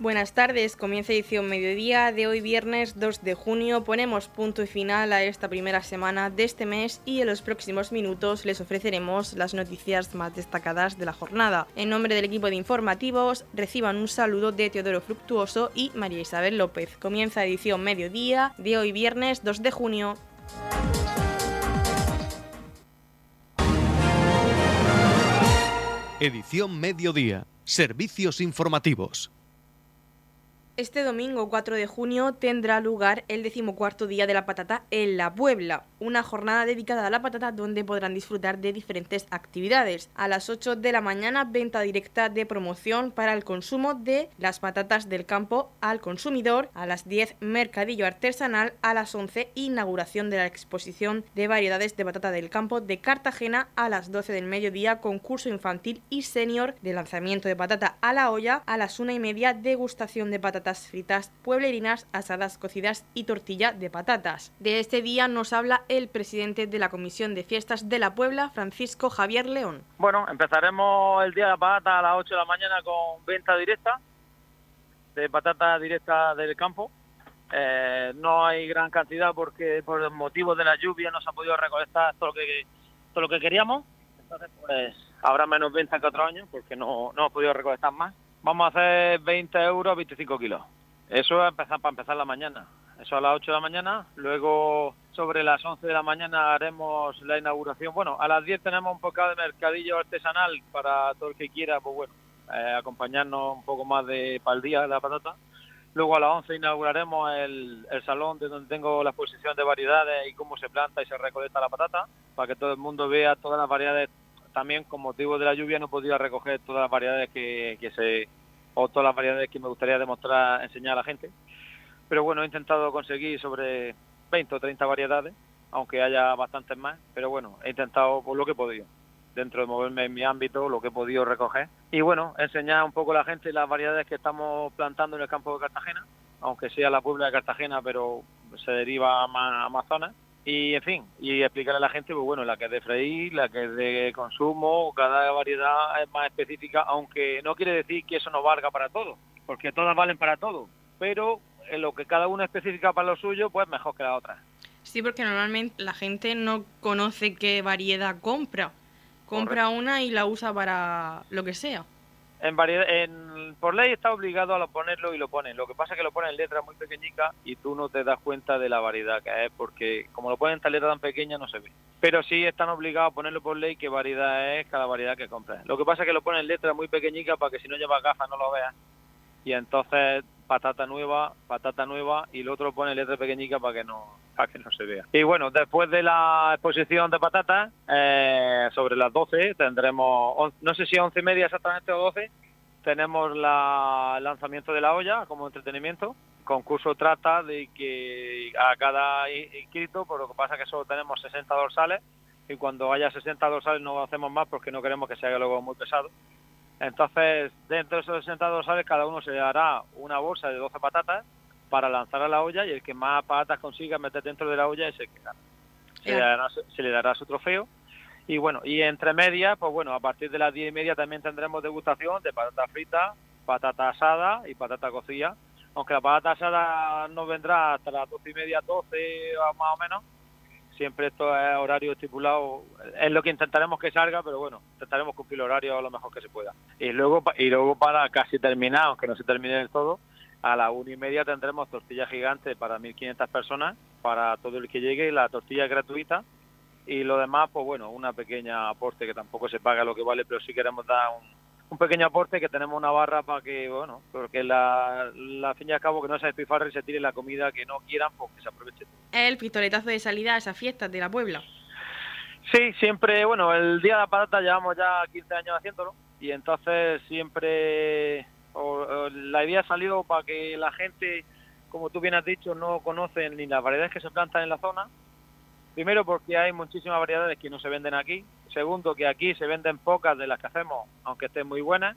Buenas tardes, comienza edición mediodía de hoy viernes 2 de junio. Ponemos punto y final a esta primera semana de este mes y en los próximos minutos les ofreceremos las noticias más destacadas de la jornada. En nombre del equipo de informativos, reciban un saludo de Teodoro Fructuoso y María Isabel López. Comienza edición mediodía de hoy viernes 2 de junio. Edición mediodía. Servicios informativos. Este domingo 4 de junio tendrá lugar el decimocuarto Día de la Patata en La Puebla, una jornada dedicada a la patata donde podrán disfrutar de diferentes actividades. A las 8 de la mañana, venta directa de promoción para el consumo de las patatas del campo al consumidor. A las 10, mercadillo artesanal. A las 11, inauguración de la exposición de variedades de patata del campo de Cartagena. A las 12 del mediodía, concurso infantil y senior de lanzamiento de patata a la olla. A las 1 y media, degustación de patata fritas pueblerinas, asadas cocidas y tortilla de patatas. De este día nos habla el presidente de la Comisión de Fiestas de la Puebla, Francisco Javier León. Bueno, empezaremos el día de la patata a las 8 de la mañana con venta directa de patata directa del campo. Eh, no hay gran cantidad porque por motivos de la lluvia no se ha podido recolectar todo lo que todo lo que queríamos. Entonces, pues habrá menos venta que otros años porque no, no hemos podido recolectar más. Vamos a hacer 20 euros, 25 kilos. Eso es empezar, para empezar la mañana. Eso a las 8 de la mañana. Luego, sobre las 11 de la mañana, haremos la inauguración. Bueno, a las 10 tenemos un poco de mercadillo artesanal para todo el que quiera, pues bueno, eh, acompañarnos un poco más de para el día de la patata. Luego a las 11 inauguraremos el, el, salón de donde tengo la exposición de variedades y cómo se planta y se recolecta la patata, para que todo el mundo vea todas las variedades también con motivo de la lluvia no podía recoger todas las variedades que, se o todas las variedades que me gustaría demostrar enseñar a la gente. Pero bueno he intentado conseguir sobre 20 o 30 variedades aunque haya bastantes más pero bueno he intentado por lo que he podido dentro de moverme en mi ámbito lo que he podido recoger. Y bueno enseñar un poco a la gente las variedades que estamos plantando en el campo de Cartagena aunque sea la Puebla de Cartagena pero se deriva a más, a más y en fin, y explicarle a la gente, pues bueno, la que es de freír, la que es de consumo, cada variedad es más específica, aunque no quiere decir que eso no valga para todo, porque todas valen para todo, pero en lo que cada una es específica para lo suyo, pues mejor que la otra. Sí, porque normalmente la gente no conoce qué variedad compra. Compra una y la usa para lo que sea. En, en por ley está obligado a ponerlo y lo ponen. Lo que pasa es que lo ponen en letras muy pequeñitas y tú no te das cuenta de la variedad que es porque como lo ponen en letra tan pequeña no se ve. Pero sí están obligados a ponerlo por ley qué variedad es cada variedad que compras. Lo que pasa es que lo ponen en letras muy pequeñitas para que si no llevas gafas no lo veas. Y entonces patata nueva, patata nueva y el otro pone letra pequeñica para que no para que no se vea. Y bueno, después de la exposición de patatas, eh, sobre las 12 tendremos, no sé si 11 y media exactamente o 12, tenemos la, el lanzamiento de la olla como entretenimiento. El concurso trata de que a cada inscrito, por lo que pasa que solo tenemos 60 dorsales y cuando haya 60 dorsales no hacemos más porque no queremos que se haga luego muy pesado. Entonces, dentro de esos 60 dorsales, cada uno se hará una bolsa de 12 patatas para lanzar a la olla y el que más patatas consiga meter dentro de la olla es el que gana. Se, le dará, se le dará su trofeo y bueno, y entre medias, pues bueno, a partir de las diez y media también tendremos degustación de patata frita, patata asada y patata cocida. Aunque la patata asada no vendrá hasta las doce y media, doce más o menos. Siempre esto es horario estipulado. Es lo que intentaremos que salga, pero bueno, intentaremos cumplir el horario lo mejor que se pueda. Y luego, y luego para casi terminar, aunque no se termine del todo, a las una y media tendremos tortilla gigante para 1.500 personas, para todo el que llegue. La tortilla es gratuita y lo demás, pues bueno, una pequeña aporte que tampoco se paga lo que vale, pero sí queremos dar un, pequeño aporte que tenemos una barra para que, bueno, porque la, la fin y al cabo que no se despifarre y se tire la comida que no quieran, pues que se aproveche. El pistoletazo de salida a esas fiestas de la Puebla. Sí, siempre, bueno, el Día de la Patata llevamos ya 15 años haciéndolo y entonces siempre la idea ha salido para que la gente, como tú bien has dicho, no conocen ni las variedades que se plantan en la zona Primero porque hay muchísimas variedades que no se venden aquí. Segundo que aquí se venden pocas de las que hacemos, aunque estén muy buenas.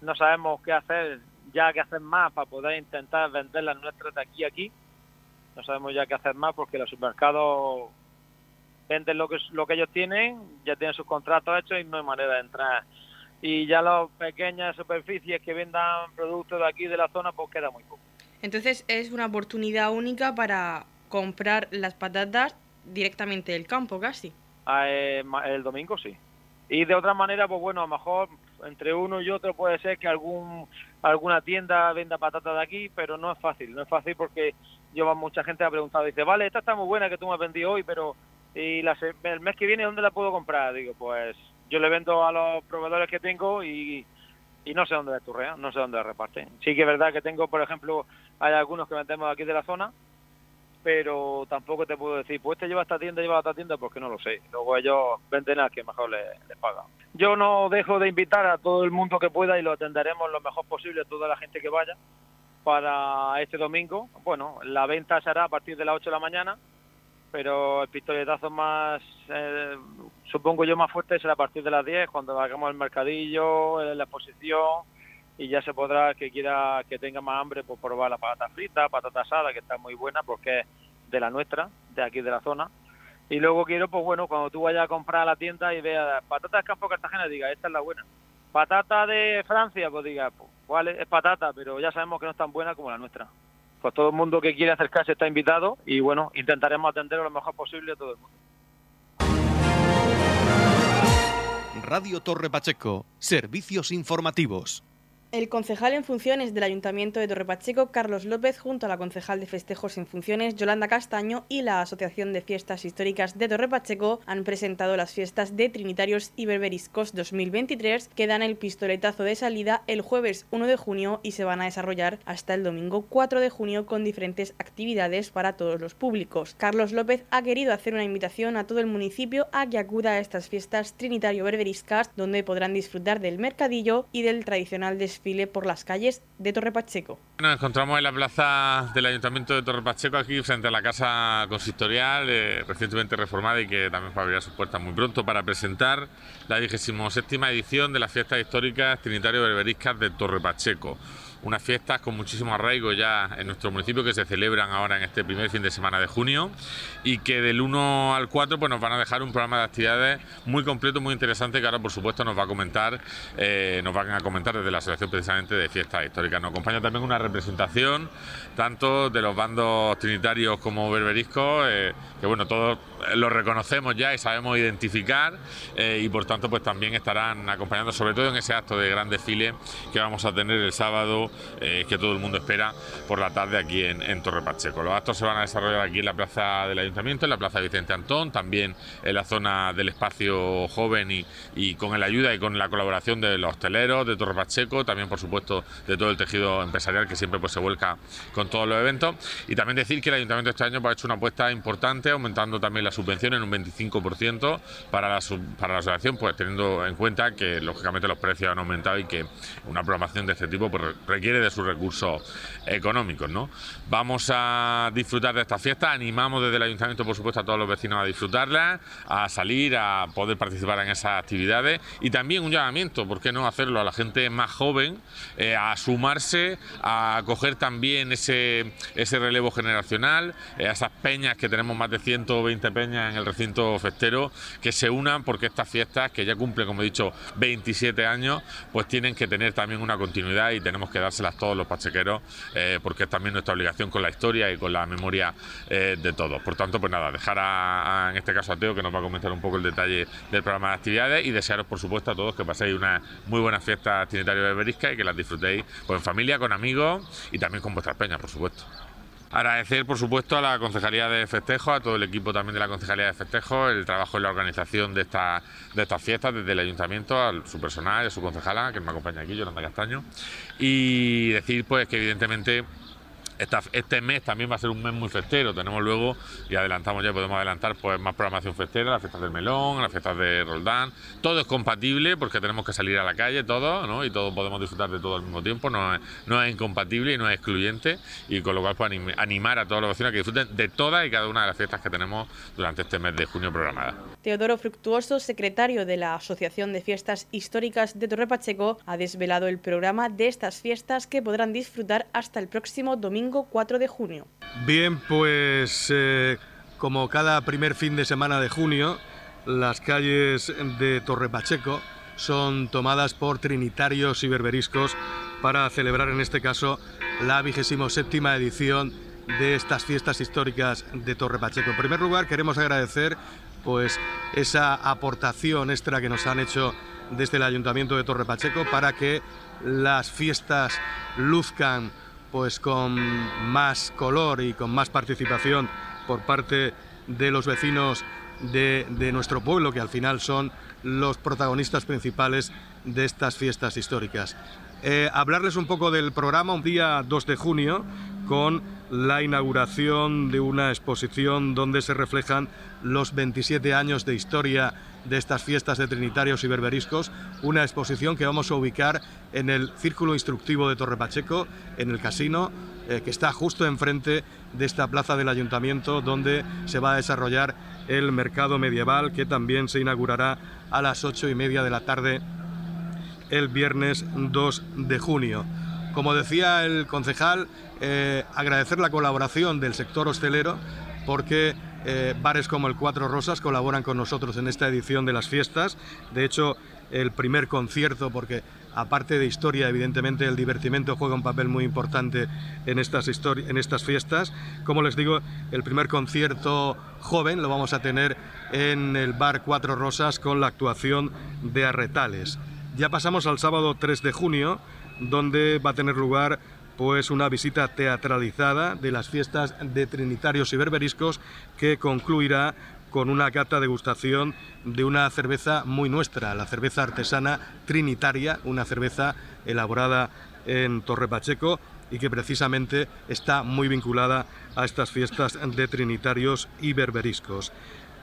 No sabemos qué hacer, ya qué hacer más para poder intentar vender las nuestras de aquí a aquí. No sabemos ya qué hacer más porque los supermercados venden lo que, lo que ellos tienen, ya tienen sus contratos hechos y no hay manera de entrar y ya las pequeñas superficies que vendan productos de aquí de la zona, pues queda muy poco. Entonces es una oportunidad única para comprar las patatas directamente del campo, casi. Ah, eh, el domingo sí. Y de otra manera, pues bueno, a lo mejor entre uno y otro puede ser que algún alguna tienda venda patatas de aquí, pero no es fácil, no es fácil porque yo mucha gente ha preguntado, dice, vale, esta está muy buena que tú me has vendido hoy, pero y el mes que viene, ¿dónde la puedo comprar? Digo, pues yo le vendo a los proveedores que tengo y, no sé dónde la turrea, no sé dónde la reparten. Sí que es verdad que tengo, por ejemplo, hay algunos que vendemos aquí de la zona, pero tampoco te puedo decir, pues te lleva a esta tienda, lleva esta tienda, porque no lo sé. Luego ellos venden a quien mejor les, pagan. Yo no dejo de invitar a todo el mundo que pueda y lo atenderemos lo mejor posible a toda la gente que vaya para este domingo. Bueno, la venta será a partir de las 8 de la mañana pero el pistoletazo más, eh, supongo yo, más fuerte será a partir de las 10, cuando hagamos el mercadillo, la exposición, y ya se podrá, que quiera, que tenga más hambre, pues probar la patata frita, patata asada, que está muy buena porque es de la nuestra, de aquí de la zona. Y luego quiero, pues bueno, cuando tú vayas a comprar a la tienda y veas patata de Campo Cartagena, diga, esta es la buena. Patata de Francia, pues diga, pues vale, es patata, pero ya sabemos que no es tan buena como la nuestra pues todo el mundo que quiere acercarse está invitado y bueno, intentaremos atender lo mejor posible a todo el mundo. Radio Torre Pacheco, servicios informativos. El concejal en funciones del Ayuntamiento de Torrepacheco, Carlos López, junto a la concejal de festejos en funciones, Yolanda Castaño, y la Asociación de Fiestas Históricas de Torrepacheco, han presentado las fiestas de Trinitarios y Berberiscos 2023, que dan el pistoletazo de salida el jueves 1 de junio y se van a desarrollar hasta el domingo 4 de junio con diferentes actividades para todos los públicos. Carlos López ha querido hacer una invitación a todo el municipio a que acuda a estas fiestas Trinitario-Berberiscas, donde podrán disfrutar del mercadillo y del tradicional desfile desfile por las calles de Torre Pacheco. Nos encontramos en la plaza del Ayuntamiento de Torre Pacheco, aquí frente a la Casa Consistorial, eh, recientemente reformada y que también va a abrir sus puertas muy pronto para presentar la 27 edición de las fiestas históricas Trinitario Berberiscas de Torre Pacheco unas fiestas con muchísimo arraigo ya en nuestro municipio que se celebran ahora en este primer fin de semana de junio y que del 1 al 4 pues nos van a dejar un programa de actividades muy completo, muy interesante que ahora por supuesto nos va a comentar, eh, nos van a comentar desde la Asociación precisamente de Fiestas Históricas. Nos acompaña también una representación tanto de los bandos trinitarios como berberiscos, eh, que bueno, todos los reconocemos ya y sabemos identificar eh, y por tanto pues también estarán acompañando sobre todo en ese acto de gran desfile que vamos a tener el sábado eh, que todo el mundo espera por la tarde aquí en, Torre Pacheco. Los actos se van a desarrollar aquí en la plaza del Ayuntamiento, en la plaza Vicente Antón, también en la zona del espacio joven y, y con la ayuda y con la colaboración de los hosteleros de Torre Pacheco, también por supuesto de todo el tejido empresarial que siempre pues se vuelca con todos los eventos. Y también decir que el Ayuntamiento este año pues, ha hecho una apuesta importante, aumentando también la subvención en un 25% para la, para la asociación, pues teniendo en cuenta que lógicamente los precios han aumentado y que una programación de este tipo pues, requiere de sus recursos económicos. ¿no? Vamos a disfrutar de esta fiesta, animamos desde el ayuntamiento, por supuesto, a todos los vecinos a disfrutarla, a salir, a poder participar en esas actividades y también un llamamiento, ¿por qué no hacerlo a la gente más joven, eh, a sumarse, a coger también ese, ese relevo generacional, eh, a esas peñas que tenemos más de 120 peñas en el recinto festero, que se unan porque estas fiestas, que ya cumplen, como he dicho, 27 años, pues tienen que tener también una continuidad y tenemos que dárselas todos los pachequeros, eh, porque es también nuestra obligación con la historia y con la memoria eh, de todos. Por tanto, pues nada, dejar a, en este caso a Teo que nos va a comentar un poco el detalle del programa de actividades y desearos, por supuesto, a todos que paséis una muy buena fiesta trinitaria de Berisca y que las disfrutéis pues, en familia, con amigos y también con vuestras peñas, por supuesto. Agradecer, por supuesto, a la Concejalía de Festejo, a todo el equipo también de la Concejalía de Festejo, el trabajo en la organización de, esta, de estas fiestas, desde el Ayuntamiento, a su personal, a su concejala, que me acompaña aquí, Yolanda Castaño. Y decir, pues, que evidentemente este mes también va a ser un mes muy festero. Tenemos luego, y adelantamos ya, podemos adelantar pues más programación festera, las fiestas del melón, las fiestas de Roldán. Todo es compatible porque tenemos que salir a la calle, todo, ¿no? Y todos podemos disfrutar de todo al mismo tiempo. No es, no es incompatible y no es excluyente. Y con lo cual, pues animar a todos los vecinos a que disfruten de todas y cada una de las fiestas que tenemos durante este mes de junio programada. Teodoro Fructuoso, secretario de la Asociación de Fiestas Históricas de Torre Pacheco, ha desvelado el programa de estas fiestas que podrán disfrutar hasta el próximo domingo 4 de junio. Bien, pues eh, como cada primer fin de semana de junio, las calles de Torre Pacheco son tomadas por trinitarios y berberiscos para celebrar en este caso la vigésimo séptima edición de estas fiestas históricas de Torre Pacheco. En primer lugar, queremos agradecer pues esa aportación extra que nos han hecho desde el Ayuntamiento de Torre Pacheco para que las fiestas luzcan pues con más color y con más participación por parte de los vecinos de, nuestro pueblo, que al final son los protagonistas principales de estas fiestas históricas. Eh, hablarles un poco del programa, un día 2 de junio, con la inauguración de una exposición donde se reflejan los 27 años de historia de estas fiestas de Trinitarios y Berberiscos, una exposición que vamos a ubicar en el Círculo Instructivo de Torre Pacheco, en el casino, eh, que está justo enfrente de esta plaza del Ayuntamiento, donde se va a desarrollar el mercado medieval, que también se inaugurará a las ocho y media de la tarde el viernes 2 de junio. Como decía el concejal, eh, agradecer la colaboración del sector hostelero porque eh, bares como el Cuatro Rosas colaboran con nosotros en esta edición de las fiestas. De hecho, el primer concierto, porque aparte de historia, evidentemente el divertimento juega un papel muy importante en estas, en estas fiestas. Como les digo, el primer concierto joven lo vamos a tener en el bar Cuatro Rosas con la actuación de Arretales. Ya pasamos al sábado 3 de junio, donde va a tener lugar pues una visita teatralizada de las fiestas de Trinitarios y Berberiscos que concluirá con una cata degustación de una cerveza muy nuestra, la cerveza artesana trinitaria, una cerveza elaborada en Torre Pacheco y que precisamente está muy vinculada a estas fiestas de Trinitarios y Berberiscos.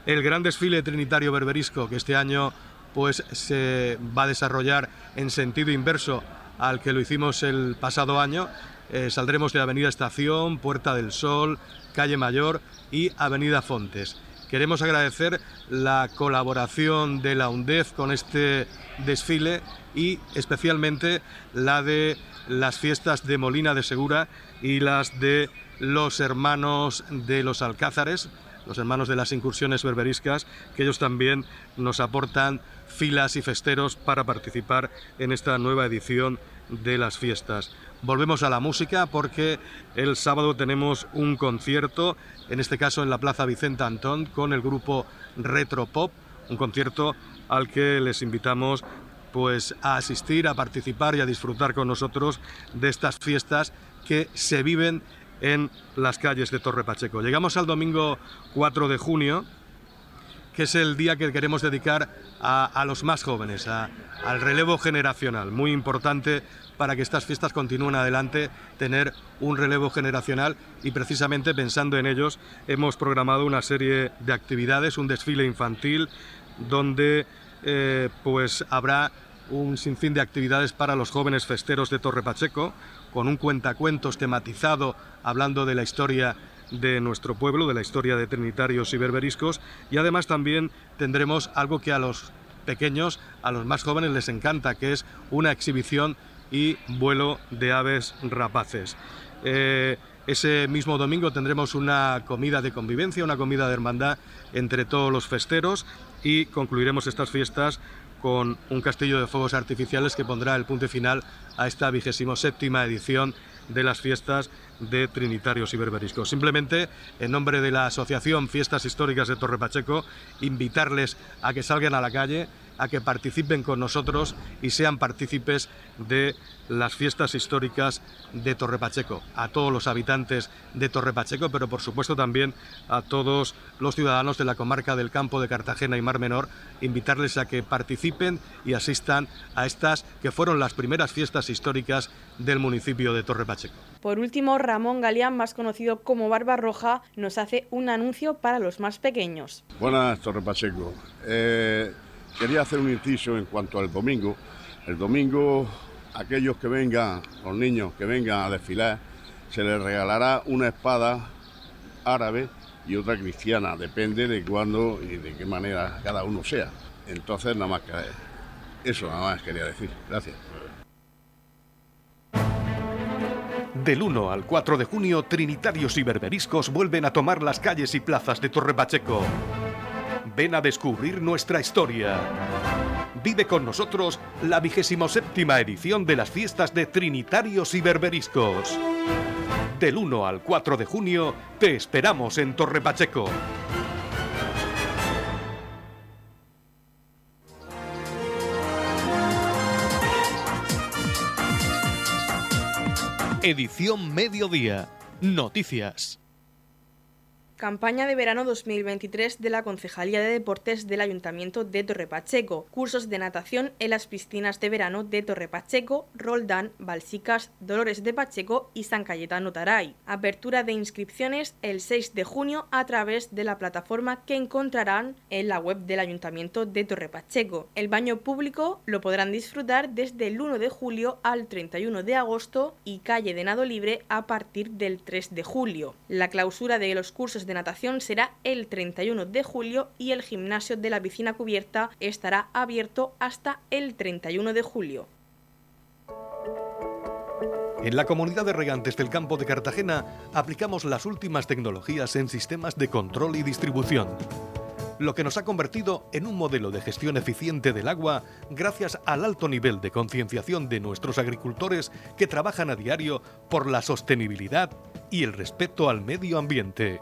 El gran desfile trinitario berberisco que este año pues se va a desarrollar en sentido inverso al que lo hicimos el pasado año. Eh, saldremos de Avenida Estación, Puerta del Sol, Calle Mayor y Avenida Fontes. Queremos agradecer la colaboración de la UNDEF con este desfile y especialmente la de las fiestas de Molina de Segura y las de los hermanos de los Alcázares, los hermanos de las incursiones berberiscas, que ellos también nos aportan filas y festeros para participar en esta nueva edición de las fiestas. Volvemos a la música porque el sábado tenemos un concierto, en este caso en la Plaza Vicente Antón, con el grupo Retro Pop, un concierto al que les invitamos pues a asistir, a participar y a disfrutar con nosotros de estas fiestas que se viven en las calles de Torre Pacheco. Llegamos al domingo 4 de junio, que es el día que queremos dedicar a, los más jóvenes, al relevo generacional, muy importante para que estas fiestas continúen adelante, tener un relevo generacional y precisamente pensando en ellos hemos programado una serie de actividades, un desfile infantil donde eh, pues habrá un sinfín de actividades para los jóvenes festeros de Torre Pacheco, con un cuentacuentos tematizado hablando de la historia de nuestro pueblo, de la historia de Trinitarios y Berberiscos, y además también tendremos algo que a los pequeños, a los más jóvenes les encanta, que es una exhibición y vuelo de aves rapaces. Eh, ese mismo domingo tendremos una comida de convivencia, una comida de hermandad entre todos los festeros y concluiremos estas fiestas con un castillo de fuegos artificiales que pondrá el punto final a esta vigésimo séptima edición de las fiestas de Trinitarios y Berberiscos. Simplemente, en nombre de la Asociación Fiestas Históricas de Torre Pacheco, invitarles a que salgan a la calle, a que participen con nosotros y sean partícipes de las fiestas históricas de Torre Pacheco. A todos los habitantes de Torre Pacheco, pero por supuesto también a todos los ciudadanos de la comarca del campo de Cartagena y Mar Menor, invitarles a que participen y asistan a estas que fueron las primeras fiestas históricas del municipio de Torre Pacheco. Por último, Ramón Galeán, más conocido como Barba Roja, nos hace un anuncio para los más pequeños. Buenas, Torre Pacheco. Eh, Quería hacer un inciso en cuanto al domingo. El domingo, aquellos que vengan, los niños que vengan a desfilar, se les regalará una espada árabe y otra cristiana, depende de cuándo y de qué manera cada uno sea. Entonces, nada más que eso, nada más quería decir. Gracias. Del 1 al 4 de junio, Trinitarios y Berberiscos vuelven a tomar las calles y plazas de Torre Pacheco. Ven a descubrir nuestra historia. Vive con nosotros la vigésimo séptima edición de las fiestas de Trinitarios y Berberiscos. Del 1 al 4 de junio te esperamos en Torre Pacheco. Edición Mediodía. Noticias. Campaña de verano 2023 de la Concejalía de Deportes del Ayuntamiento de Torrepacheco. Cursos de natación en las piscinas de verano de Torrepacheco, Roldán, Balsicas, Dolores de Pacheco y San Cayetano Taray. Apertura de inscripciones el 6 de junio a través de la plataforma que encontrarán en la web del Ayuntamiento de Torrepacheco. El baño público lo podrán disfrutar desde el 1 de julio al 31 de agosto y calle de nado libre a partir del 3 de julio. La clausura de los cursos de natación será el 31 de julio y el gimnasio de la piscina cubierta estará abierto hasta el 31 de julio. En la comunidad de regantes del campo de Cartagena aplicamos las últimas tecnologías en sistemas de control y distribución, lo que nos ha convertido en un modelo de gestión eficiente del agua gracias al alto nivel de concienciación de nuestros agricultores que trabajan a diario por la sostenibilidad y el respeto al medio ambiente.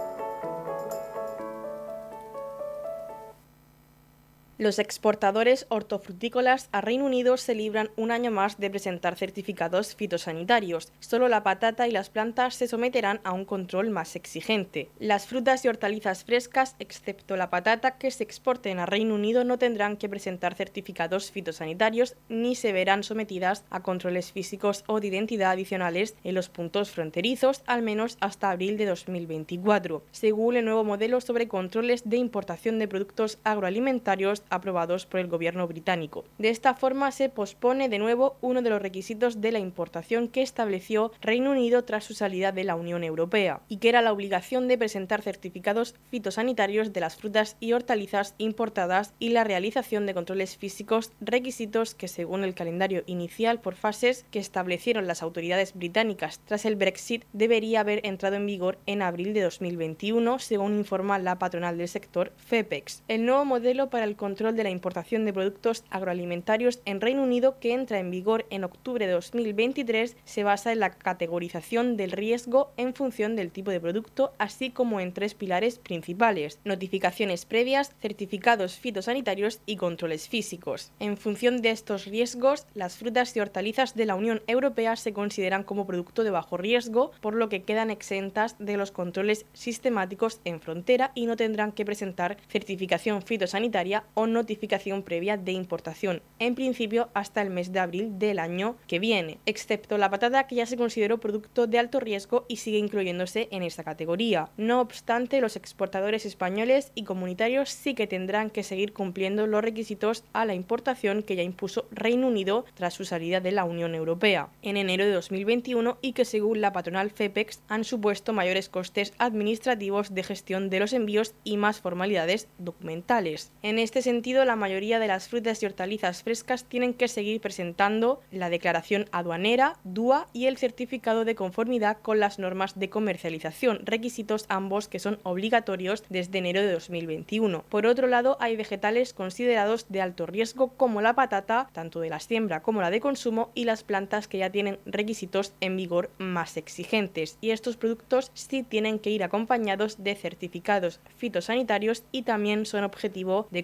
Los exportadores hortofrutícolas a Reino Unido se libran un año más de presentar certificados fitosanitarios. Solo la patata y las plantas se someterán a un control más exigente. Las frutas y hortalizas frescas, excepto la patata que se exporten a Reino Unido, no tendrán que presentar certificados fitosanitarios ni se verán sometidas a controles físicos o de identidad adicionales en los puntos fronterizos, al menos hasta abril de 2024, según el nuevo modelo sobre controles de importación de productos agroalimentarios aprobados por el gobierno británico. De esta forma se pospone de nuevo uno de los requisitos de la importación que estableció Reino Unido tras su salida de la Unión Europea, y que era la obligación de presentar certificados fitosanitarios de las frutas y hortalizas importadas y la realización de controles físicos, requisitos que según el calendario inicial por fases que establecieron las autoridades británicas tras el Brexit debería haber entrado en vigor en abril de 2021, según informa la patronal del sector FEPEX. El nuevo modelo para el control de la importación de productos agroalimentarios en Reino Unido que entra en vigor en octubre de 2023 se basa en la categorización del riesgo en función del tipo de producto, así como en tres pilares principales, notificaciones previas, certificados fitosanitarios y controles físicos. En función de estos riesgos, las frutas y hortalizas de la Unión Europea se consideran como producto de bajo riesgo, por lo que quedan exentas de los controles sistemáticos en frontera y no tendrán que presentar certificación fitosanitaria o notificación previa de importación, en principio hasta el mes de abril del año que viene, excepto la patata que ya se consideró producto de alto riesgo y sigue incluyéndose en esta categoría. No obstante, los exportadores españoles y comunitarios sí que tendrán que seguir cumpliendo los requisitos a la importación que ya impuso Reino Unido tras su salida de la Unión Europea en enero de 2021 y que según la patronal FEPEX han supuesto mayores costes administrativos de gestión de los envíos y más formalidades documentales. En este sentido, la mayoría de las frutas y hortalizas frescas tienen que seguir presentando la declaración aduanera, DUA y el certificado de conformidad con las normas de comercialización, requisitos ambos que son obligatorios desde enero de 2021. Por otro lado, hay vegetales considerados de alto riesgo como la patata, tanto de la siembra como la de consumo, y las plantas que ya tienen requisitos en vigor más exigentes. Y estos productos sí tienen que ir acompañados de certificados fitosanitarios y también son objetivo de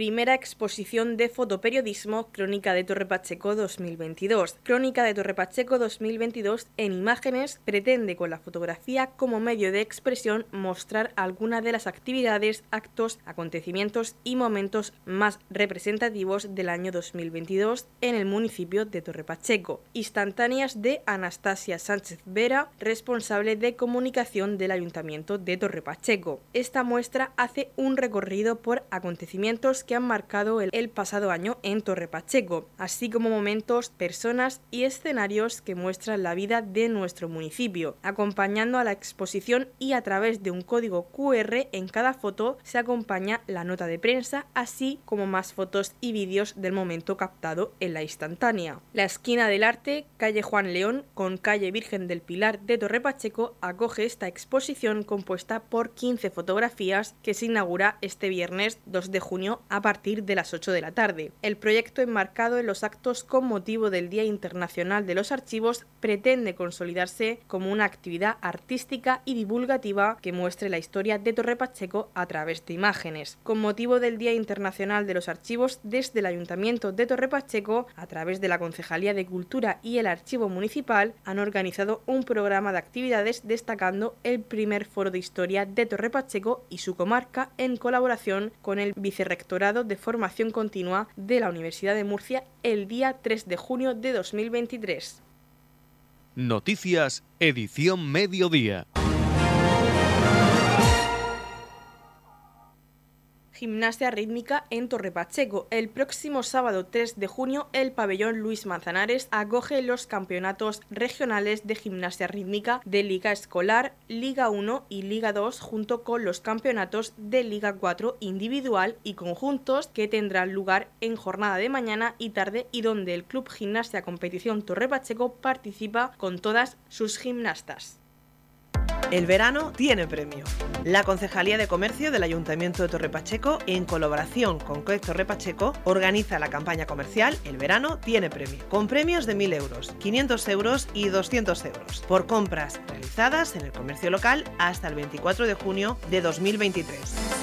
primera exposición de fotoperiodismo Crónica de Torre Pacheco 2022. Crónica de Torre Pacheco 2022 en imágenes pretende con la fotografía como medio de expresión mostrar algunas de las actividades, actos, acontecimientos y momentos más representativos del año 2022 en el municipio de Torre Pacheco. Instantáneas de Anastasia Sánchez Vera, responsable de comunicación del Ayuntamiento de Torre Pacheco. Esta muestra hace un recorrido por acontecimientos que han marcado el, pasado año en Torre Pacheco, así como momentos, personas y escenarios que muestran la vida de nuestro municipio, acompañando a la exposición y a través de un código QR en cada foto se acompaña la nota de prensa, así como más fotos y vídeos del momento captado en la instantánea. La esquina del arte, calle Juan León, con calle Virgen del Pilar de Torre Pacheco, acoge esta exposición compuesta por 15 fotografías que se inaugura este viernes 2 de junio a partir de las 8 de la tarde. El proyecto enmarcado en los actos con motivo del Día Internacional de los Archivos pretende consolidarse como una actividad artística y divulgativa que muestre la historia de Torre Pacheco a través de imágenes. Con motivo del Día Internacional de los Archivos, desde el Ayuntamiento de Torre Pacheco, a través de la Concejalía de Cultura y el Archivo Municipal, han organizado un programa de actividades destacando el primer foro de historia de Torre Pacheco y su comarca en colaboración con el De Formación Continua de la Universidad de Murcia el día 3 de junio de 2023. Noticias, edición mediodía. Gimnasia rítmica en Torre Pacheco. El próximo sábado 3 de junio, el pabellón Luis Manzanares acoge los campeonatos regionales de gimnasia rítmica de Liga Escolar, Liga 1 y Liga 2, junto con los campeonatos de Liga 4 individual y conjuntos que tendrán lugar en jornada de mañana y tarde y donde el Club Gimnasia Competición Torre Pacheco participa con todas sus gimnastas. El verano tiene premio. La Concejalía de Comercio del Ayuntamiento de Torrepacheco, en colaboración con COEC Torrepacheco, organiza la campaña comercial El verano tiene premio, con premios de 1.000 euros, 500 euros y 200 euros, por compras realizadas en el comercio local hasta el 24 de junio de 2023.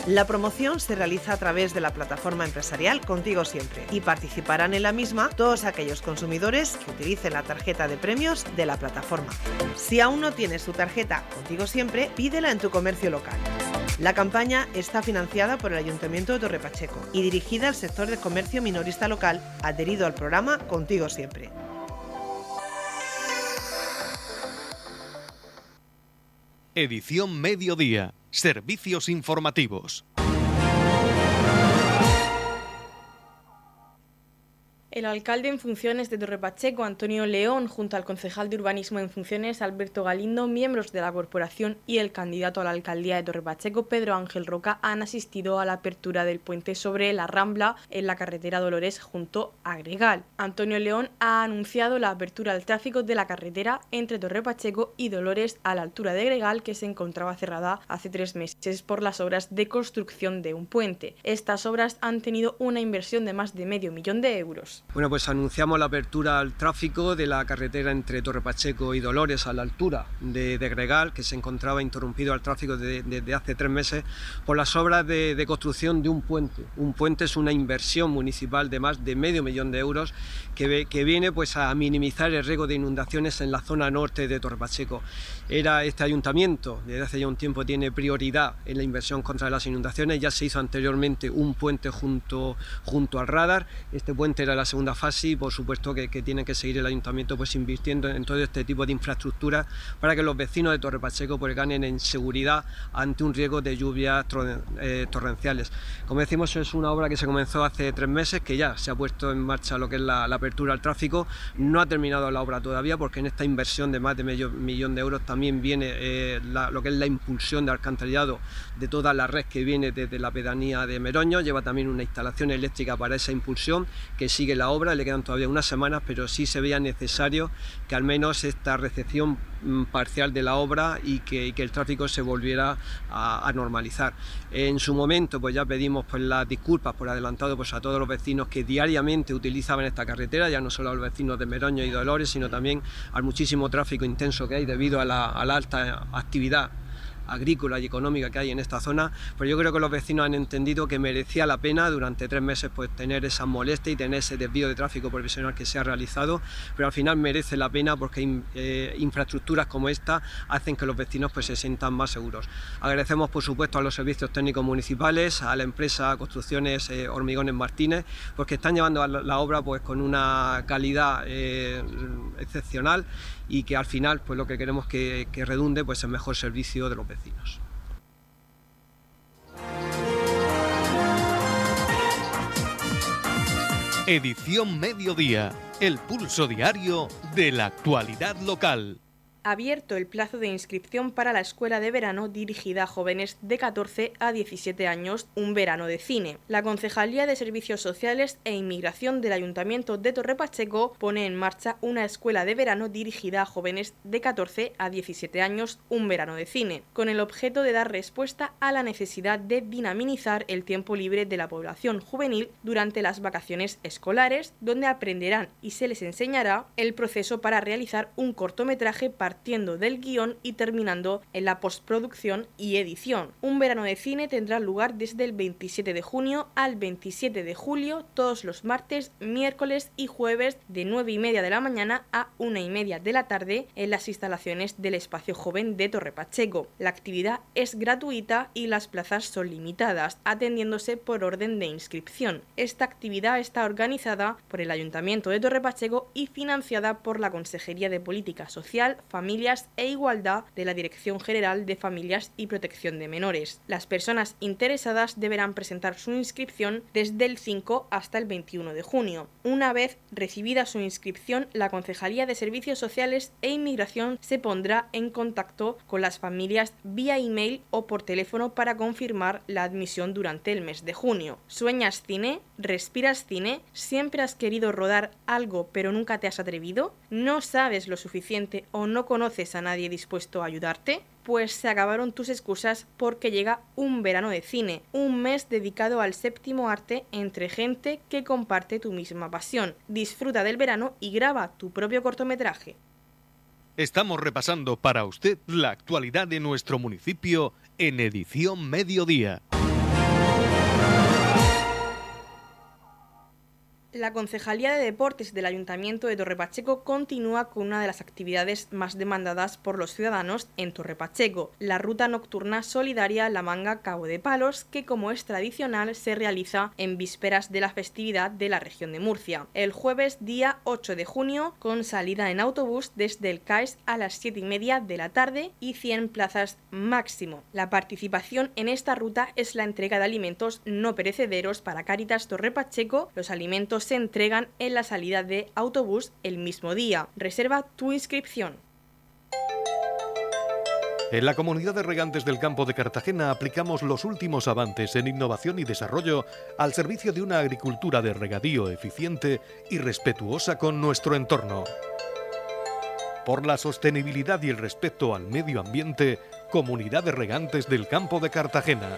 La promoción se realiza a través de la plataforma empresarial Contigo Siempre y participarán en la misma todos aquellos consumidores que utilicen la tarjeta de premios de la plataforma. Si aún no tienes tu tarjeta Contigo Siempre, pídela en tu comercio local. La campaña está financiada por el Ayuntamiento de Torre Pacheco y dirigida al sector de comercio minorista local adherido al programa Contigo Siempre. Edición Mediodía. Servicios informativos. El alcalde en funciones de Torre Pacheco, Antonio León, junto al concejal de urbanismo en funciones, Alberto Galindo, miembros de la corporación y el candidato a la alcaldía de Torre Pacheco, Pedro Ángel Roca, han asistido a la apertura del puente sobre la Rambla en la carretera Dolores junto a Gregal. Antonio León ha anunciado la apertura al tráfico de la carretera entre Torre Pacheco y Dolores a la altura de Gregal, que se encontraba cerrada hace tres meses por las obras de construcción de un puente. Estas obras han tenido una inversión de más de medio millón de euros. Bueno, pues anunciamos la apertura al tráfico de la carretera entre Torre Pacheco y Dolores a la altura de, Gregal, que se encontraba interrumpido al tráfico desde hace tres meses por las obras de, construcción de un puente. Un puente es una inversión municipal de más de medio millón de euros que, que viene pues, a minimizar el riesgo de inundaciones en la zona norte de Torre Pacheco. Era este ayuntamiento, desde hace ya un tiempo tiene prioridad en la inversión contra las inundaciones, ya se hizo anteriormente un puente junto, junto al radar, este puente era la segunda segunda fase y por supuesto que, tiene que seguir el ayuntamiento pues invirtiendo en todo este tipo de infraestructura para que los vecinos de Torre Pacheco pues, ganen en seguridad ante un riesgo de lluvias eh, torrenciales. Como decimos es una obra que se comenzó hace tres meses que ya se ha puesto en marcha lo que es la, apertura al tráfico, no ha terminado la obra todavía porque en esta inversión de más de medio millón de euros también viene eh, lo que es la impulsión de alcantarillado de toda la red que viene desde la pedanía de Meroño, lleva también una instalación eléctrica para esa impulsión que sigue la obra, le quedan todavía unas semanas, pero sí se veía necesario que al menos esta recepción mm, parcial de la obra y que, el tráfico se volviera a, normalizar. En su momento pues ya pedimos pues, las disculpas por adelantado pues, a todos los vecinos que diariamente utilizaban esta carretera, ya no solo a los vecinos de Meroño y Dolores, sino también al muchísimo tráfico intenso que hay debido a la alta actividad agrícola y económica que hay en esta zona, pero yo creo que los vecinos han entendido que merecía la pena durante tres meses pues tener esa molestia y tener ese desvío de tráfico profesional que se ha realizado, pero al final merece la pena porque eh, infraestructuras como esta hacen que los vecinos pues se sientan más seguros. Agradecemos por supuesto a los servicios técnicos municipales, a la empresa Construcciones eh, Hormigones Martínez, porque están llevando la, obra pues con una calidad eh, excepcional y que al final pues lo que queremos que, redunde pues en mejor servicio de los vecinos. Edición Mediodía, el pulso diario de la actualidad local abierto el plazo de inscripción para la escuela de verano dirigida a jóvenes de 14 a 17 años, un verano de cine. La Concejalía de Servicios Sociales e Inmigración del Ayuntamiento de Torre Pacheco pone en marcha una escuela de verano dirigida a jóvenes de 14 a 17 años, un verano de cine, con el objeto de dar respuesta a la necesidad de dinamizar el tiempo libre de la población juvenil durante las vacaciones escolares, donde aprenderán y se les enseñará el proceso para realizar un cortometraje particular partiendo del guion y terminando en la postproducción y edición. Un verano de cine tendrá lugar desde el 27 de junio al 27 de julio, todos los martes, miércoles y jueves de 9 y media de la mañana a 1 y media de la tarde en las instalaciones del Espacio Joven de Torre Pacheco. La actividad es gratuita y las plazas son limitadas, atendiéndose por orden de inscripción. Esta actividad está organizada por el Ayuntamiento de Torre Pacheco y financiada por la Consejería de Política Social, Familias e Igualdad de la Dirección General de Familias y Protección de Menores. Las personas interesadas deberán presentar su inscripción desde el 5 hasta el 21 de junio. Una vez recibida su inscripción, la Concejalía de Servicios Sociales e Inmigración se pondrá en contacto con las familias vía email o por teléfono para confirmar la admisión durante el mes de junio. ¿Sueñas cine? ¿Respiras cine? ¿Siempre has querido rodar algo pero nunca te has atrevido? ¿No sabes lo suficiente o no conoces a nadie dispuesto a ayudarte? Pues se acabaron tus excusas porque llega un verano de cine, un mes dedicado al séptimo arte entre gente que comparte tu misma pasión. Disfruta del verano y graba tu propio cortometraje. Estamos repasando para usted la actualidad de nuestro municipio en edición mediodía. La Concejalía de Deportes del Ayuntamiento de Torrepacheco continúa con una de las actividades más demandadas por los ciudadanos en Torrepacheco, la ruta nocturna solidaria La Manga Cabo de Palos, que como es tradicional se realiza en vísperas de la festividad de la región de Murcia. El jueves día 8 de junio, con salida en autobús desde el CAES a las 7 y media de la tarde y 100 plazas máximo. La participación en esta ruta es la entrega de alimentos no perecederos para Caritas Torrepacheco, los alimentos se entregan en la salida de autobús el mismo día. Reserva tu inscripción. En la comunidad de regantes del campo de Cartagena aplicamos los últimos avances en innovación y desarrollo al servicio de una agricultura de regadío eficiente y respetuosa con nuestro entorno. Por la sostenibilidad y el respeto al medio ambiente, Comunidad de Regantes del Campo de Cartagena.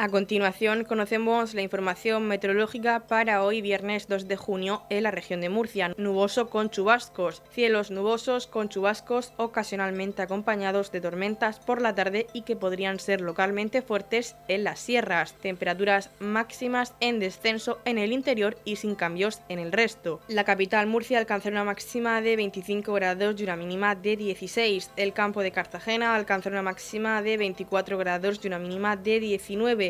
A continuación conocemos la información meteorológica para hoy viernes 2 de junio en la región de Murcia. Nuboso con chubascos, cielos nubosos con chubascos ocasionalmente acompañados de tormentas por la tarde y que podrían ser localmente fuertes en las sierras. Temperaturas máximas en descenso en el interior y sin cambios en el resto. La capital Murcia alcanzará una máxima de 25 grados y una mínima de 16. El campo de Cartagena alcanzará una máxima de 24 grados y una mínima de 19